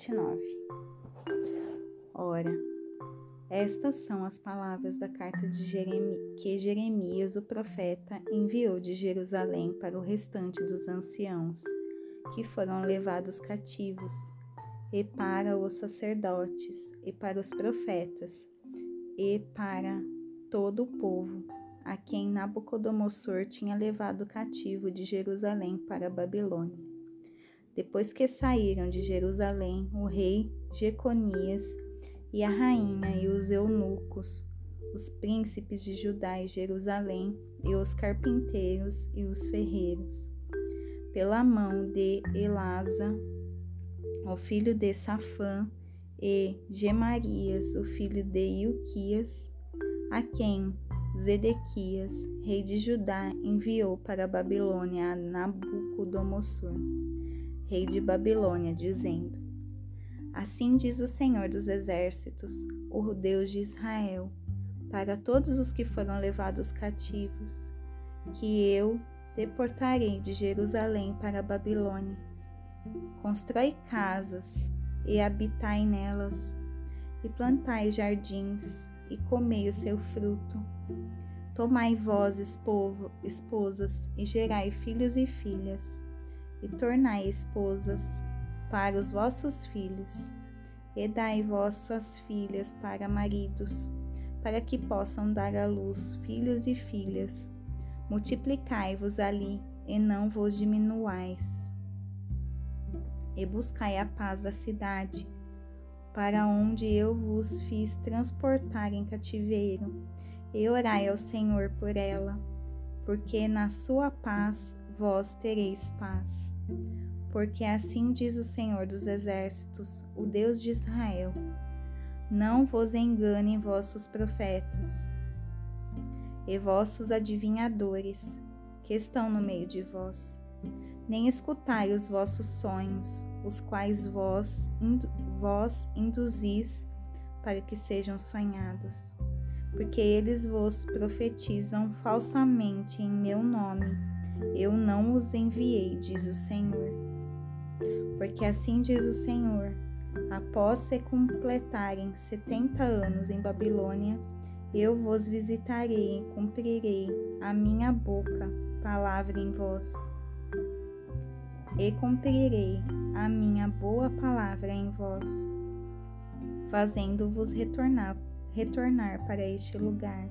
29. Ora, estas são as palavras da carta de Jeremi, que Jeremias, o profeta, enviou de Jerusalém para o restante dos anciãos, que foram levados cativos, e para os sacerdotes, e para os profetas, e para todo o povo, a quem Nabucodonosor tinha levado cativo de Jerusalém para a Babilônia. Depois que saíram de Jerusalém, o rei Jeconias e a rainha e os eunucos, os príncipes de Judá e Jerusalém, e os carpinteiros e os ferreiros, pela mão de Elasa, o filho de Safã, e Gemarias, o filho de Ilquias, a quem Zedequias, rei de Judá, enviou para a Babilônia a Nabucodonosor, rei de Babilônia, dizendo: Assim diz o Senhor dos Exércitos, o Deus de Israel, para todos os que foram levados cativos, que eu deportarei de Jerusalém para a Babilônia. Constrói casas e habitai nelas, e plantai jardins e comei o seu fruto. Tomai vós, esposo, esposas, e gerai filhos e filhas, e tornai esposas para os vossos filhos, e dai vossas filhas para maridos, para que possam dar à luz filhos e filhas. Multiplicai-vos ali, e não vos diminuais. E buscai a paz da cidade, para onde eu vos fiz transportar em cativeiro, e orai ao Senhor por ela, porque na sua paz vós tereis paz porque assim diz o Senhor dos Exércitos, o Deus de Israel: Não vos enganem vossos profetas e vossos adivinhadores que estão no meio de vós, nem escutai os vossos sonhos, os quais vós, vós induzis para que sejam sonhados, porque eles vos profetizam falsamente em meu nome. Eu não os enviei, diz o Senhor. Porque assim diz o Senhor: após se completarem setenta anos em Babilônia, eu vos visitarei e cumprirei a minha boca, palavra em vós. E cumprirei a minha boa palavra em vós, fazendo-vos retornar, retornar para este lugar,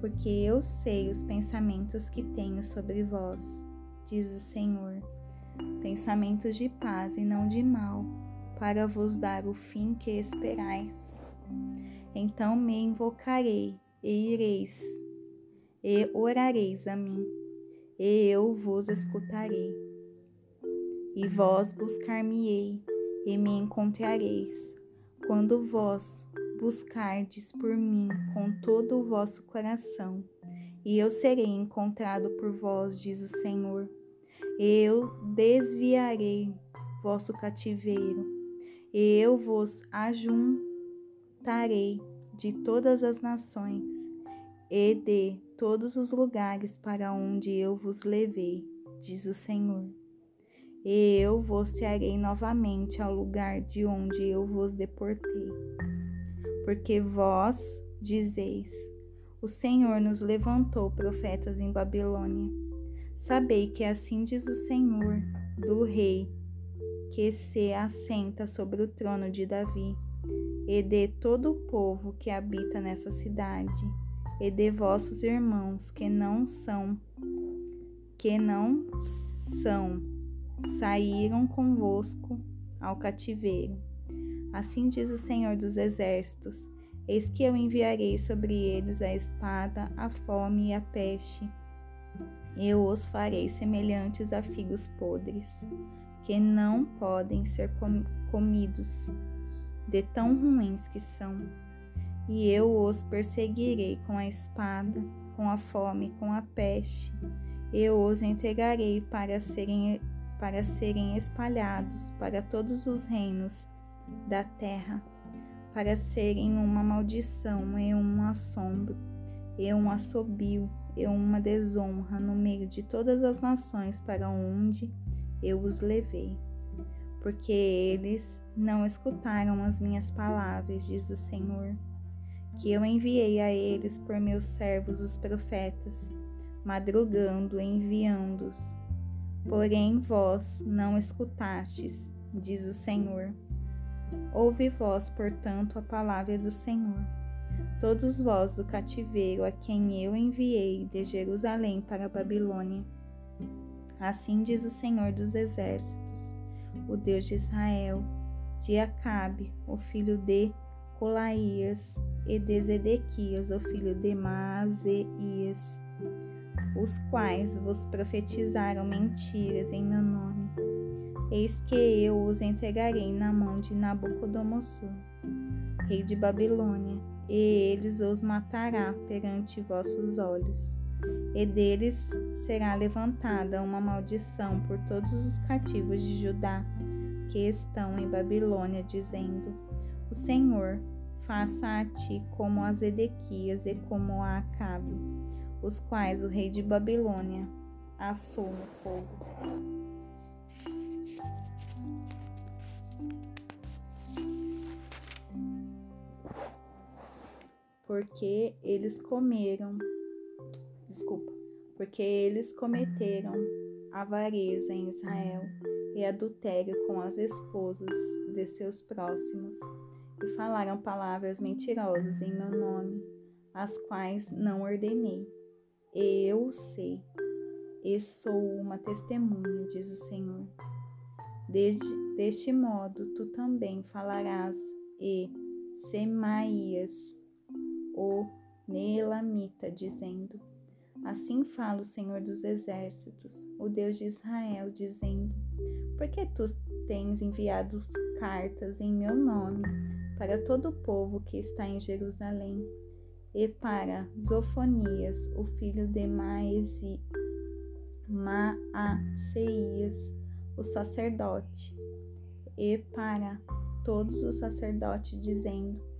porque eu sei os pensamentos que tenho sobre vós, diz o Senhor pensamentos de paz e não de mal, para vos dar o fim que esperais. Então me invocarei e ireis, e orareis a mim, e eu vos escutarei. E vós buscar-me-ei, e me encontrareis, quando vós buscardes por mim com todo o vosso coração, e eu serei encontrado por vós, diz o Senhor eu desviarei vosso cativeiro, e eu vos ajuntarei de todas as nações e de todos os lugares para onde eu vos levei, diz o Senhor. E eu vos trarei novamente ao lugar de onde eu vos deportei. Porque vós dizeis: O Senhor nos levantou profetas em Babilônia Sabei que assim diz o Senhor do Rei, que se assenta sobre o trono de Davi, e de todo o povo que habita nessa cidade, e de vossos irmãos que não são, que não são, saíram convosco ao cativeiro. Assim diz o Senhor dos Exércitos: Eis que eu enviarei sobre eles a espada, a fome e a peste eu os farei semelhantes a figos podres, que não podem ser com comidos, de tão ruins que são. E eu os perseguirei com a espada, com a fome, com a peste. Eu os entregarei para serem, para serem espalhados para todos os reinos da terra, para serem uma maldição e um assombro e um assobio e uma desonra no meio de todas as nações para onde eu os levei. porque eles não escutaram as minhas palavras, diz o Senhor, que eu enviei a eles por meus servos os profetas, madrugando enviando-os. Porém vós não escutastes, diz o Senhor. Ouve vós, portanto, a palavra do Senhor. Todos vós do cativeiro a quem eu enviei de Jerusalém para a Babilônia. Assim diz o Senhor dos Exércitos, o Deus de Israel, de Acabe, o filho de Colaías, e de Zedequias, o filho de Maaseias, os quais vos profetizaram mentiras em meu nome. Eis que eu os entregarei na mão de Nabucodonosor, rei de Babilônia, e eles os matará perante vossos olhos. E deles será levantada uma maldição por todos os cativos de Judá que estão em Babilônia, dizendo: O Senhor faça a ti como a Zedequias e como a Acabe, os quais o rei de Babilônia assou no fogo. Porque eles comeram, desculpa, porque eles cometeram avareza em Israel e adultério com as esposas de seus próximos, e falaram palavras mentirosas em meu nome, as quais não ordenei. E eu sei, e sou uma testemunha, diz o Senhor. Desde, deste modo tu também falarás, e Semaías, o Neelamita, dizendo: Assim fala o Senhor dos Exércitos, o Deus de Israel, dizendo: Por que tu tens enviado cartas em meu nome para todo o povo que está em Jerusalém e para Zofonias, o filho de Maesi, Maaceias, o sacerdote, e para todos os sacerdotes, dizendo: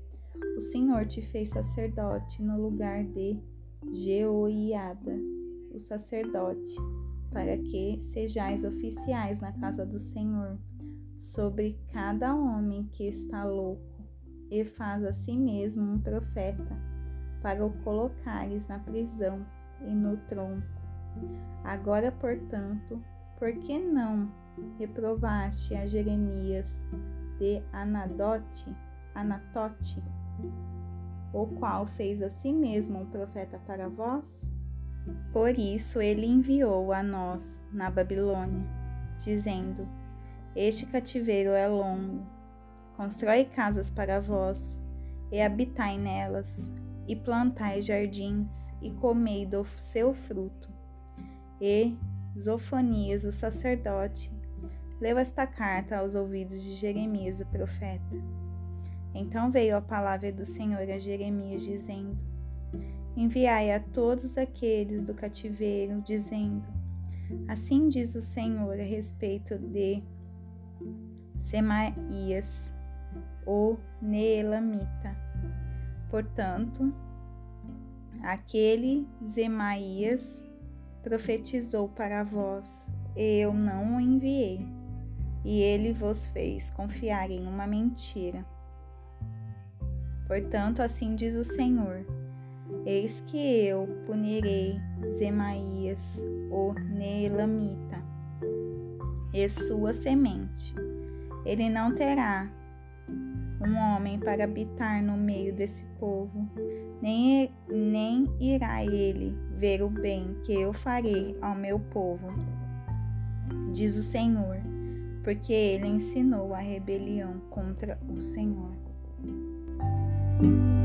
O Senhor te fez sacerdote no lugar de Jeoiada, o sacerdote, para que sejais oficiais na casa do Senhor, sobre cada homem que está louco, e faz a si mesmo um profeta, para o colocares na prisão e no tronco. Agora, portanto, por que não reprovaste a Jeremias de Anadote, Anatote, o qual fez a si mesmo um profeta para vós? Por isso ele enviou a nós na Babilônia, dizendo: Este cativeiro é longo, constrói casas para vós, e habitai nelas, e plantai jardins, e comei do seu fruto. E Zofonias, o sacerdote, leu esta carta aos ouvidos de Jeremias, o profeta. Então veio a palavra do Senhor a Jeremias, dizendo: Enviai a todos aqueles do cativeiro, dizendo: Assim diz o Senhor a respeito de Semaías, o Neelamita. Portanto, aquele Semaías profetizou para vós, e eu não o enviei, e ele vos fez confiar em uma mentira Portanto, assim diz o Senhor: Eis que eu punirei Zemaías, o Neelamita, e sua semente. Ele não terá um homem para habitar no meio desse povo, nem, nem irá ele ver o bem que eu farei ao meu povo, diz o Senhor, porque ele ensinou a rebelião contra o Senhor. thank you